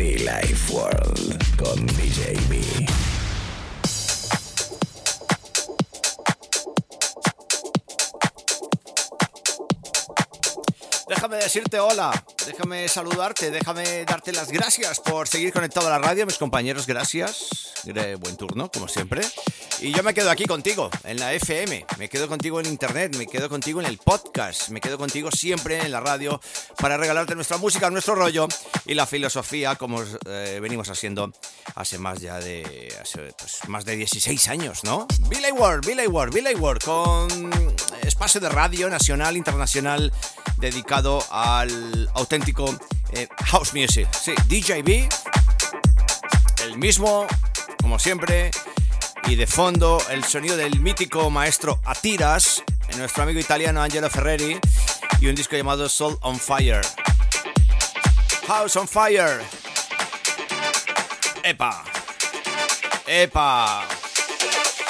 Be Life World con DJ B. Déjame decirte hola, déjame saludarte, déjame darte las gracias por seguir conectado a la radio, mis compañeros, gracias. Buen turno, como siempre. Y yo me quedo aquí contigo, en la FM, me quedo contigo en internet, me quedo contigo en el podcast, me quedo contigo siempre en la radio para regalarte nuestra música, nuestro rollo y la filosofía como eh, venimos haciendo hace más ya de hace, pues, más de 16 años, ¿no? Billy Ward, Billy Ward, Billy Ward con espacio de radio nacional, internacional dedicado al auténtico eh, house music. Sí, DJB, el mismo, como siempre, y de fondo el sonido del mítico maestro Atiras, nuestro amigo italiano Angelo Ferreri, y un disco llamado Soul on Fire. House on Fire. Epa. Epa.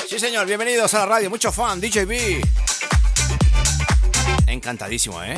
Sí, señor, bienvenidos a la radio. Mucho fan, DJB. Encantadísimo, ¿eh?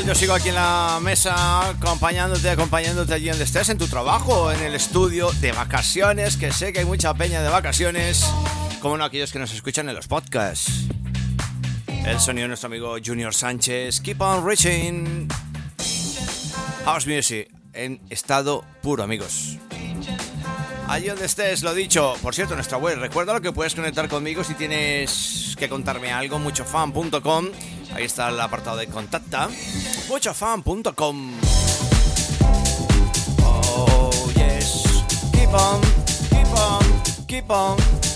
Yo sigo aquí en la mesa acompañándote, acompañándote allí donde estés, en tu trabajo, en el estudio, de vacaciones, que sé que hay mucha peña de vacaciones, como no aquellos que nos escuchan en los podcasts. El sonido de nuestro amigo Junior Sánchez, Keep on Reaching. House Music, en estado puro, amigos. Allí donde estés, lo dicho. Por cierto, nuestra web, recuerda lo que puedes conectar conmigo si tienes que contarme algo, muchofan.com Ahí está el apartado de contacta. muchofan.com. Oh, yes. Keep on, keep on, keep on.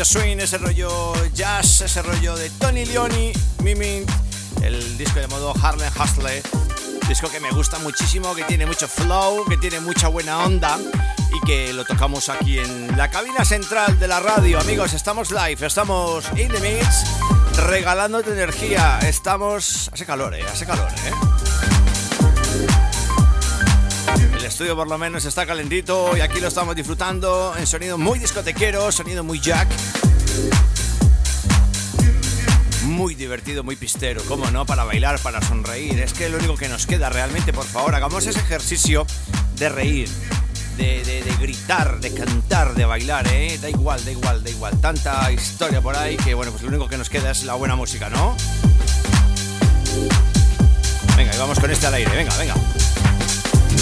Rollo swing, ese rollo jazz, ese rollo de Tony Leoni, Mimint, el disco de modo Harlem Hustle, disco que me gusta muchísimo, que tiene mucho flow, que tiene mucha buena onda y que lo tocamos aquí en la cabina central de la radio. Amigos, estamos live, estamos in the mix, regalándote energía. Estamos... Hace calor, eh, hace calor, eh. Estudio por lo menos está calentito y aquí lo estamos disfrutando en sonido muy discotequero, sonido muy jack. Muy divertido, muy pistero, cómo no, para bailar, para sonreír. Es que lo único que nos queda realmente, por favor, hagamos ese ejercicio de reír, de, gritar, de cantar, de bailar, ¿eh? Da igual, da igual, da igual. Tanta historia por ahí que, bueno, pues lo único que nos queda es la buena música, ¿no? Venga, y vamos con este al aire, venga, venga.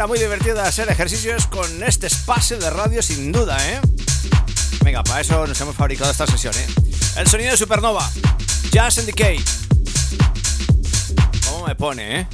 manera muy divertida hacer ejercicios con este espacio de radio sin duda, ¿eh? Venga, para eso nos hemos fabricado esta sesión, ¿eh? El sonido de Supernova, Jazz and Decay. ¿Cómo me pone, eh?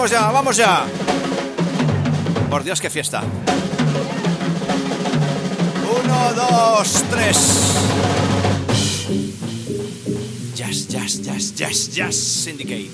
Vamos ya, vamos ya. Por Dios, qué fiesta. Uno, dos, tres. Jazz, jazz, jazz, jazz, jazz, syndicate.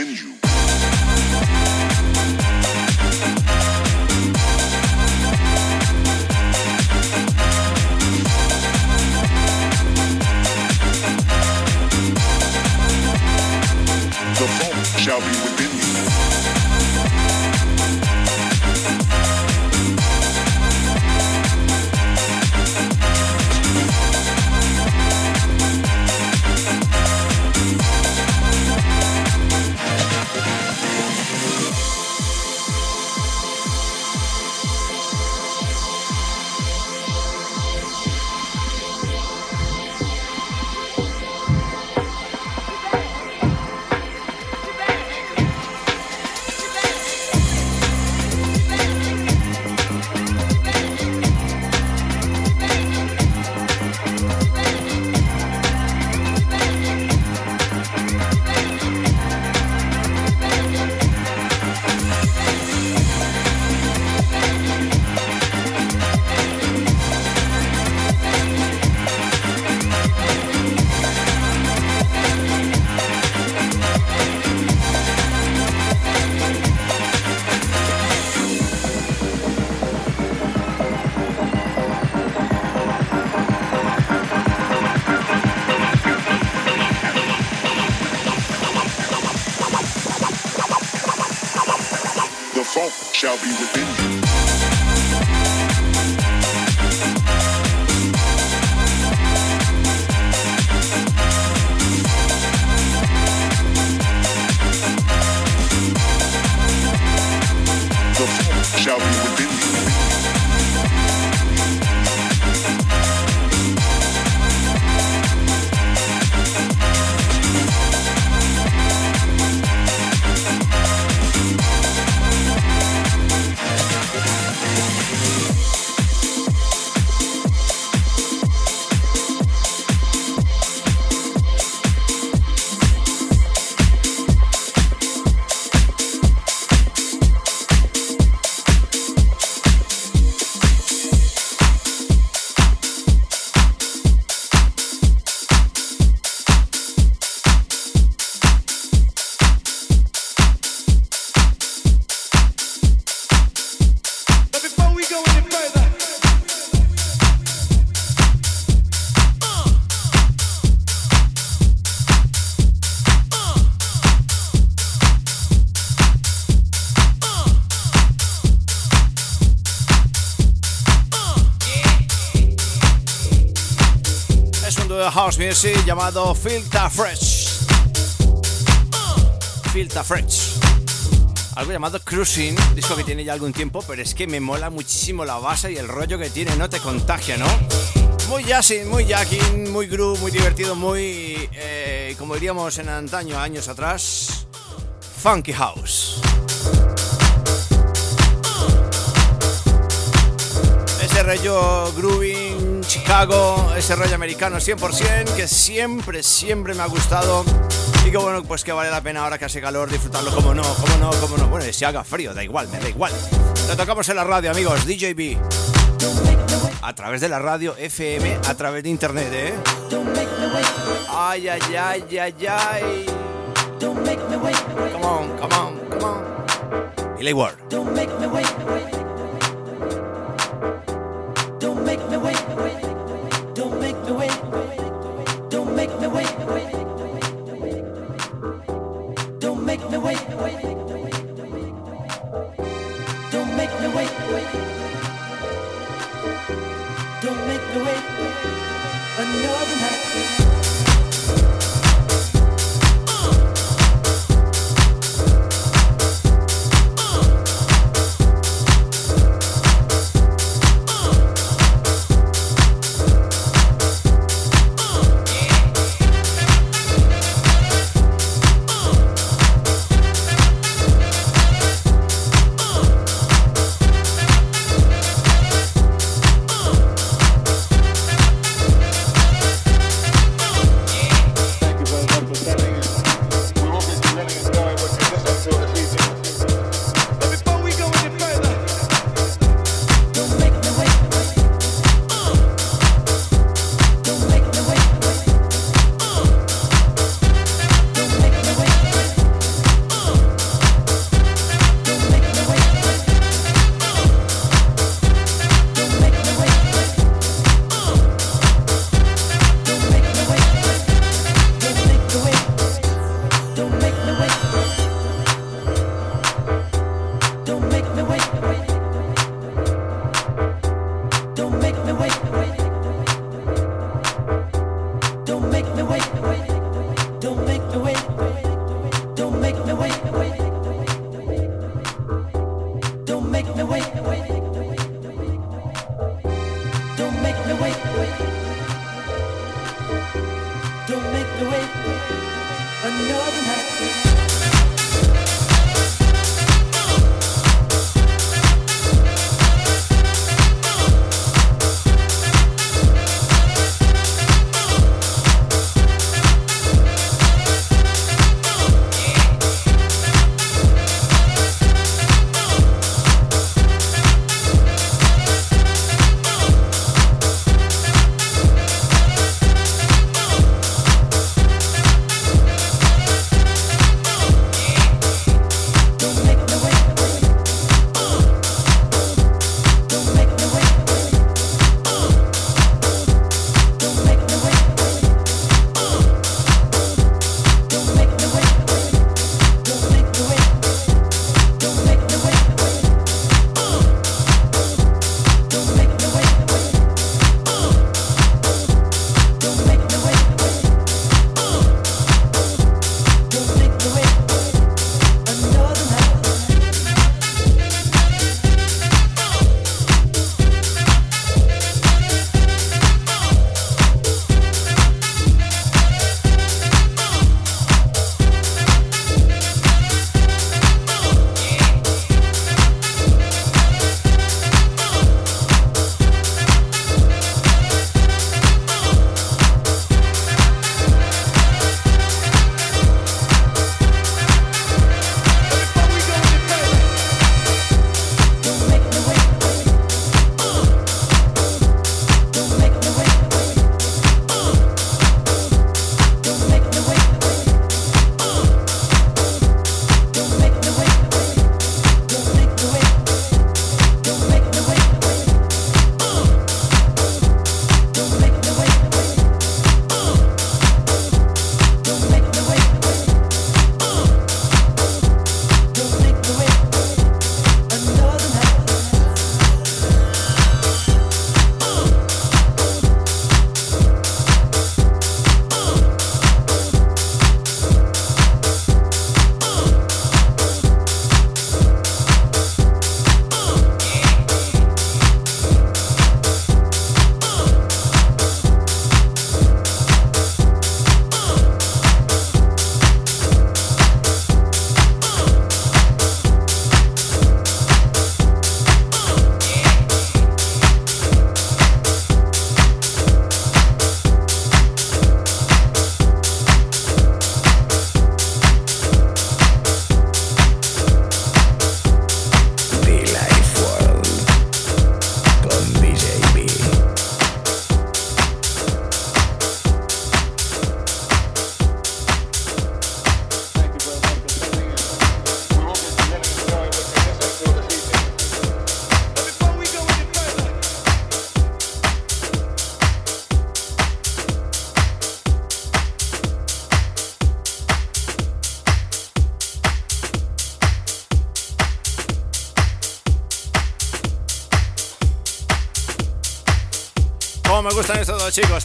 Within you. Music llamado Filter Fresh. Filter Fresh. Algo llamado Cruising, disco que tiene ya algún tiempo, pero es que me mola muchísimo la base y el rollo que tiene, no te contagia, ¿no? Muy jazzy, muy jacking, muy groove, muy divertido, muy, eh, como diríamos en antaño, años atrás, funky house. Ese rollo grooving, Chicago, ese rollo americano 100% que siempre, siempre me ha gustado y que bueno, pues que vale la pena ahora que hace calor disfrutarlo como no, como no, como no. Bueno, si haga frío, da igual, me da igual. Lo tocamos en la radio, amigos, DJB. A través de la radio FM, a través de internet, ¿eh? Ay, ay, ay, ay, ay. Come on, come on, come on. Billy Ward. Another night.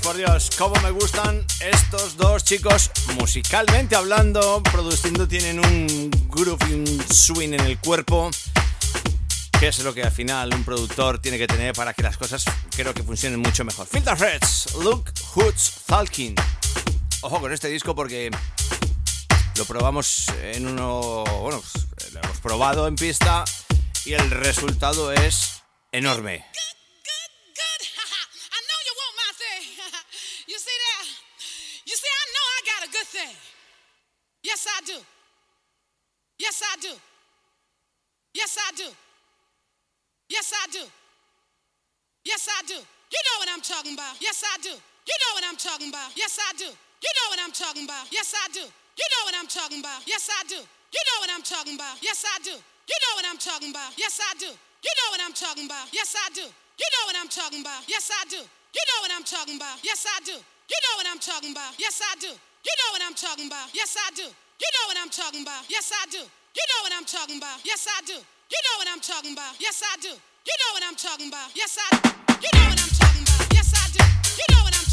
por Dios, cómo me gustan estos dos chicos musicalmente hablando, produciendo, tienen un groove y un swing en el cuerpo, que es lo que al final un productor tiene que tener para que las cosas creo que funcionen mucho mejor. Filter Reds, Luke Hoods, Falkin. Ojo con este disco porque lo probamos en uno, bueno, pues, lo hemos probado en pista y el resultado es enorme. Yes, I do. Yes, I do. Yes, I do. You know what I'm talking about. Yes, I do. You know what I'm talking about. Yes, I do. You know what I'm talking about. Yes, I do. You know what I'm talking about. Yes, I do. You know what I'm talking about. Yes, I do. You know what I'm talking about. Yes, I do. You know what I'm talking about. Yes, I do. You know what I'm talking about. Yes, I do. You know what I'm talking about. Yes, I do. You know what I'm talking about. Yes, I do. You know what I'm talking about. Yes, I do. You know what I'm talking about. Yes, I do. You know what I'm talking about. Yes, I do. You know what I'm talking about. Yes, I do. You know what I'm talking about. Yes, I do. You know what I'm talking about. Yes, I do. You know what I'm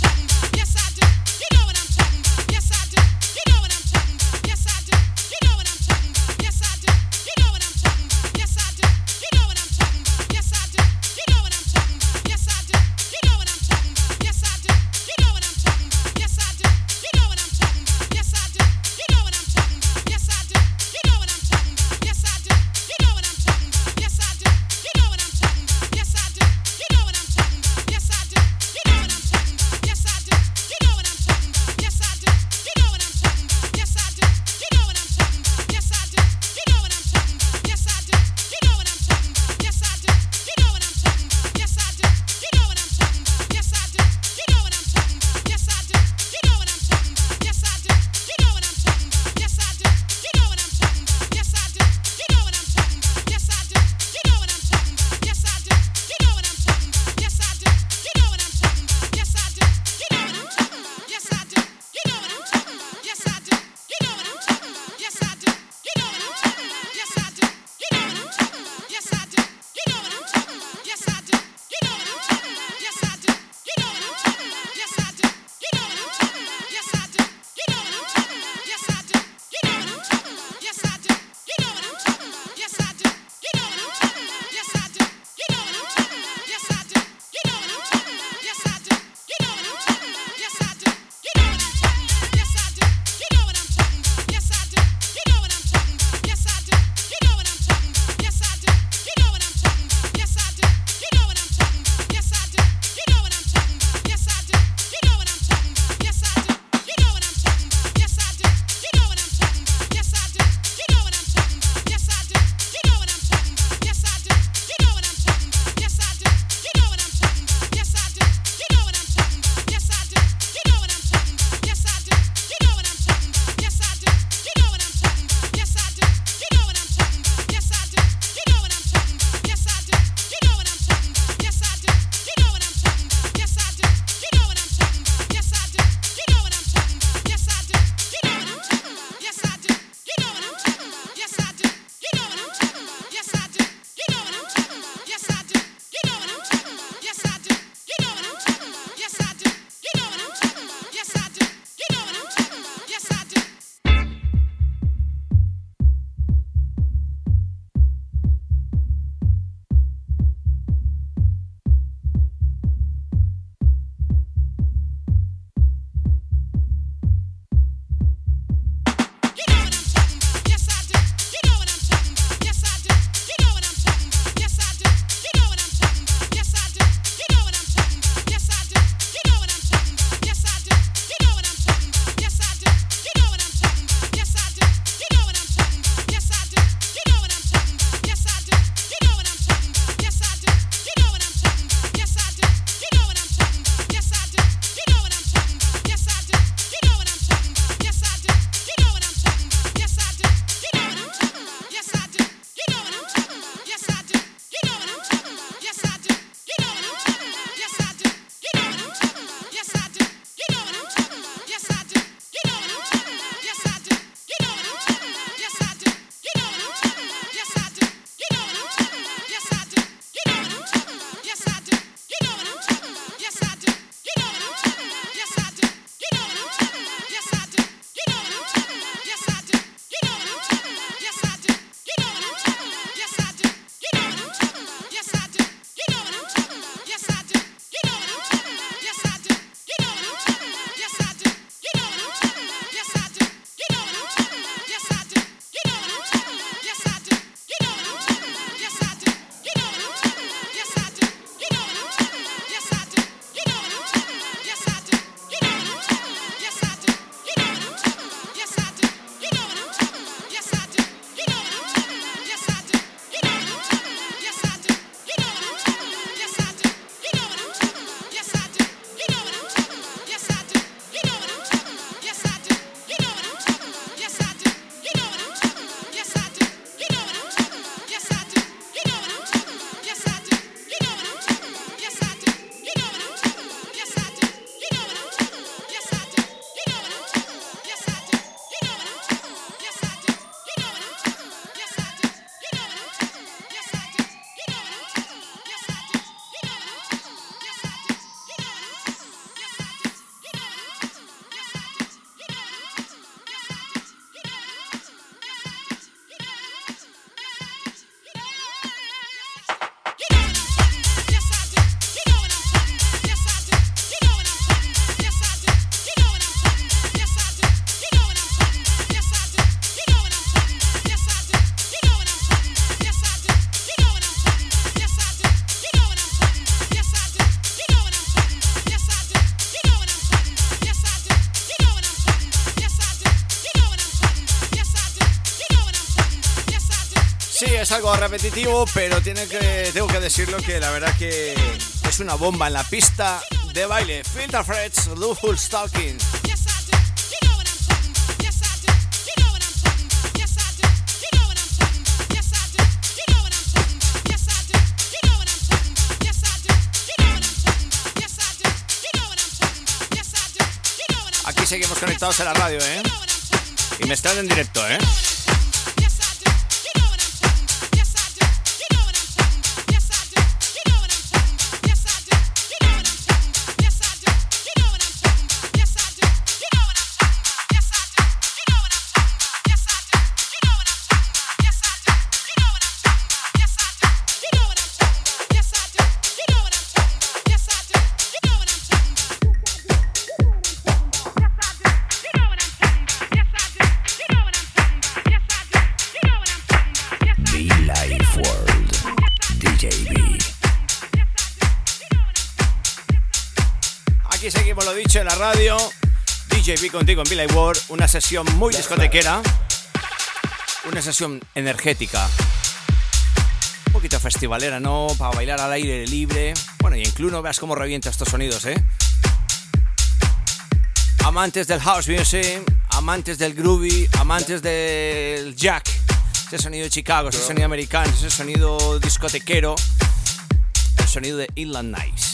repetitivo, pero tiene que, tengo que decirlo que la verdad que es una bomba en la pista de baile. Filter Freds, Luful Stalking. Aquí seguimos conectados a la radio, ¿eh? Y me están en directo, ¿eh? Contigo en Billy World. Una sesión muy discotequera. Una sesión energética. Un poquito festivalera, ¿no? Para bailar al aire libre. Bueno, y incluso veas cómo revienta estos sonidos, ¿eh? Amantes del house music, amantes del groovy, amantes del jack. Ese sonido de Chicago, ese sonido americano, ese sonido discotequero. El sonido de Inland Nice.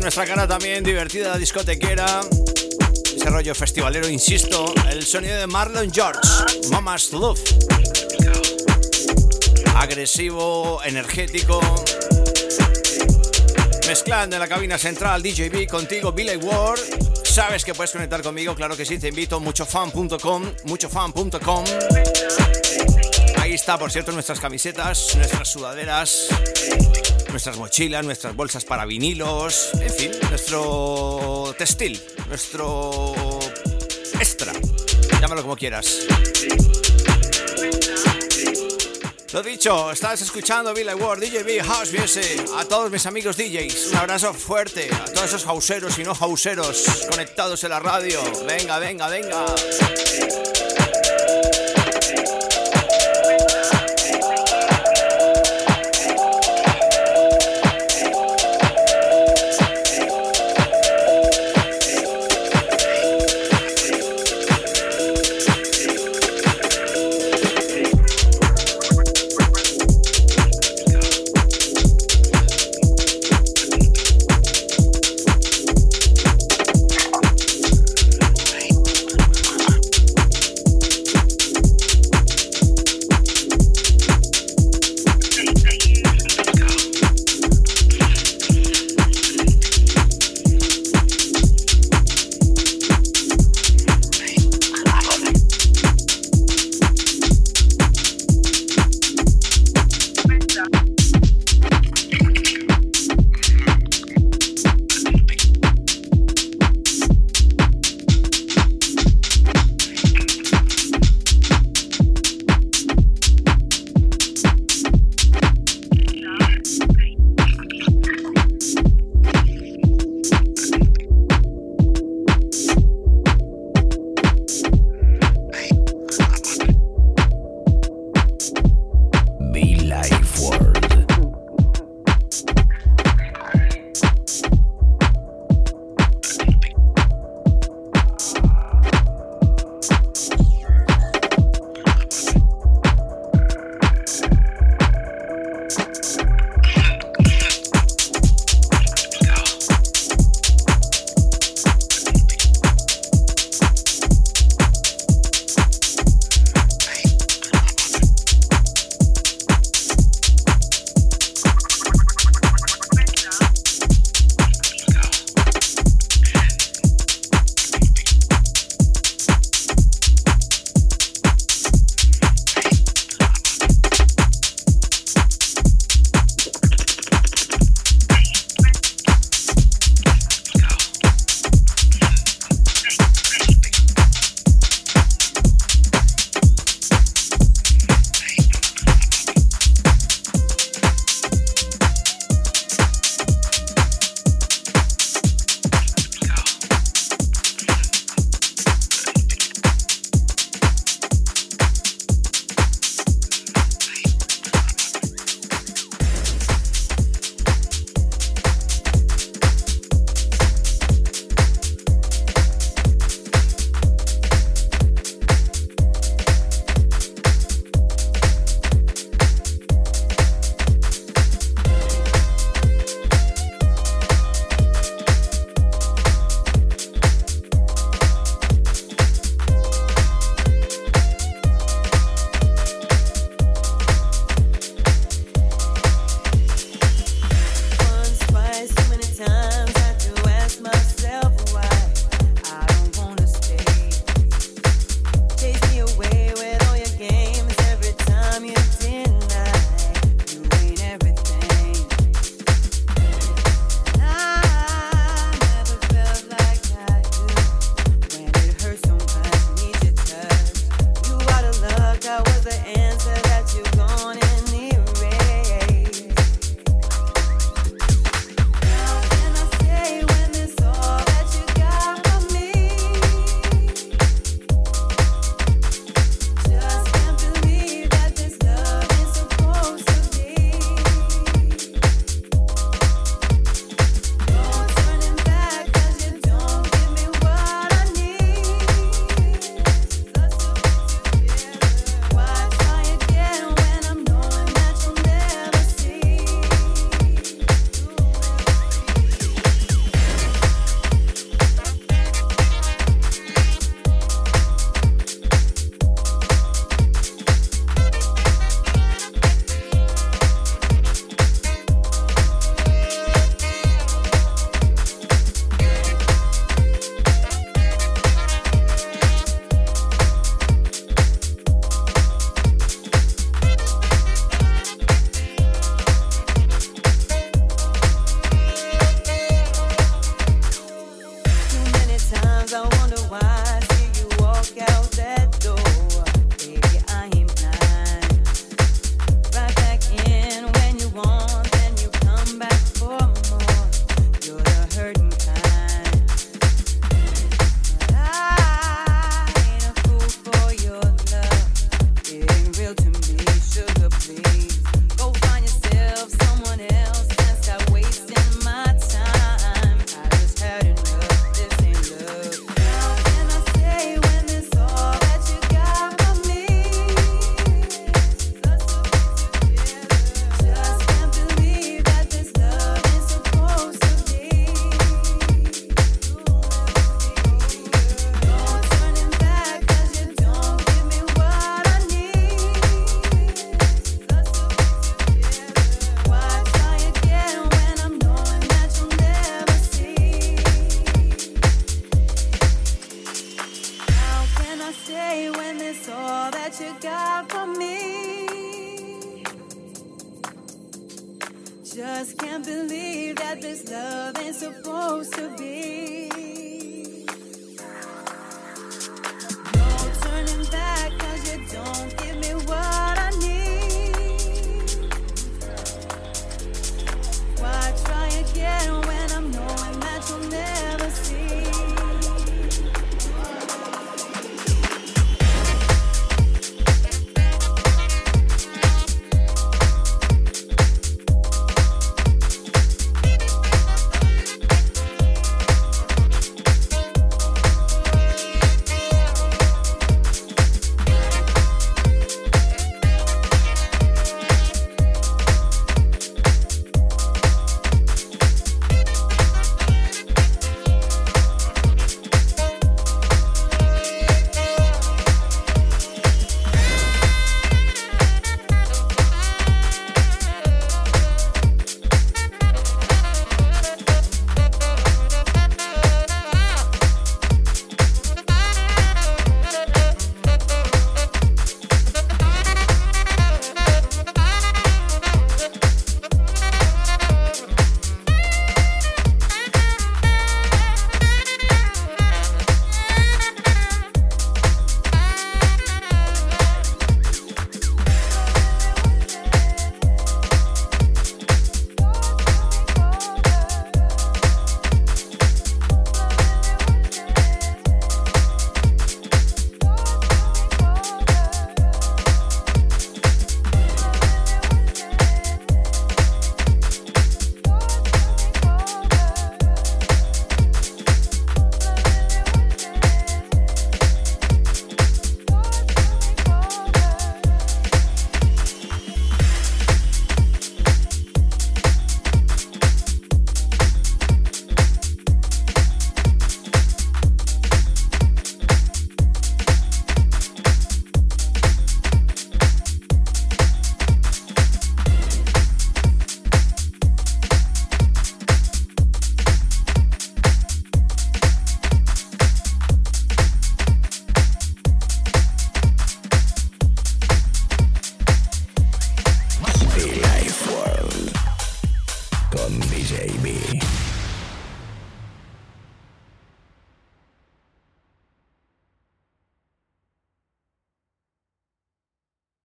Nuestra cara también divertida, discotequera. Ese rollo festivalero, insisto. El sonido de Marlon George, Mama's Love. Agresivo, energético. Mezclando en la cabina central DJB contigo, Billy Ward. Sabes que puedes conectar conmigo, claro que sí, te invito muchofan.com, muchofan.com. Ahí está, por cierto, nuestras camisetas, nuestras sudaderas, nuestras mochilas, nuestras bolsas para vinilos, en fin, nuestro textil, nuestro extra, llámalo como quieras. Lo dicho, estás escuchando Billy Ward, DJB House Music. A todos mis amigos DJs, un abrazo fuerte. A todos esos hauseros y no hauseros conectados en la radio. Venga, venga, venga.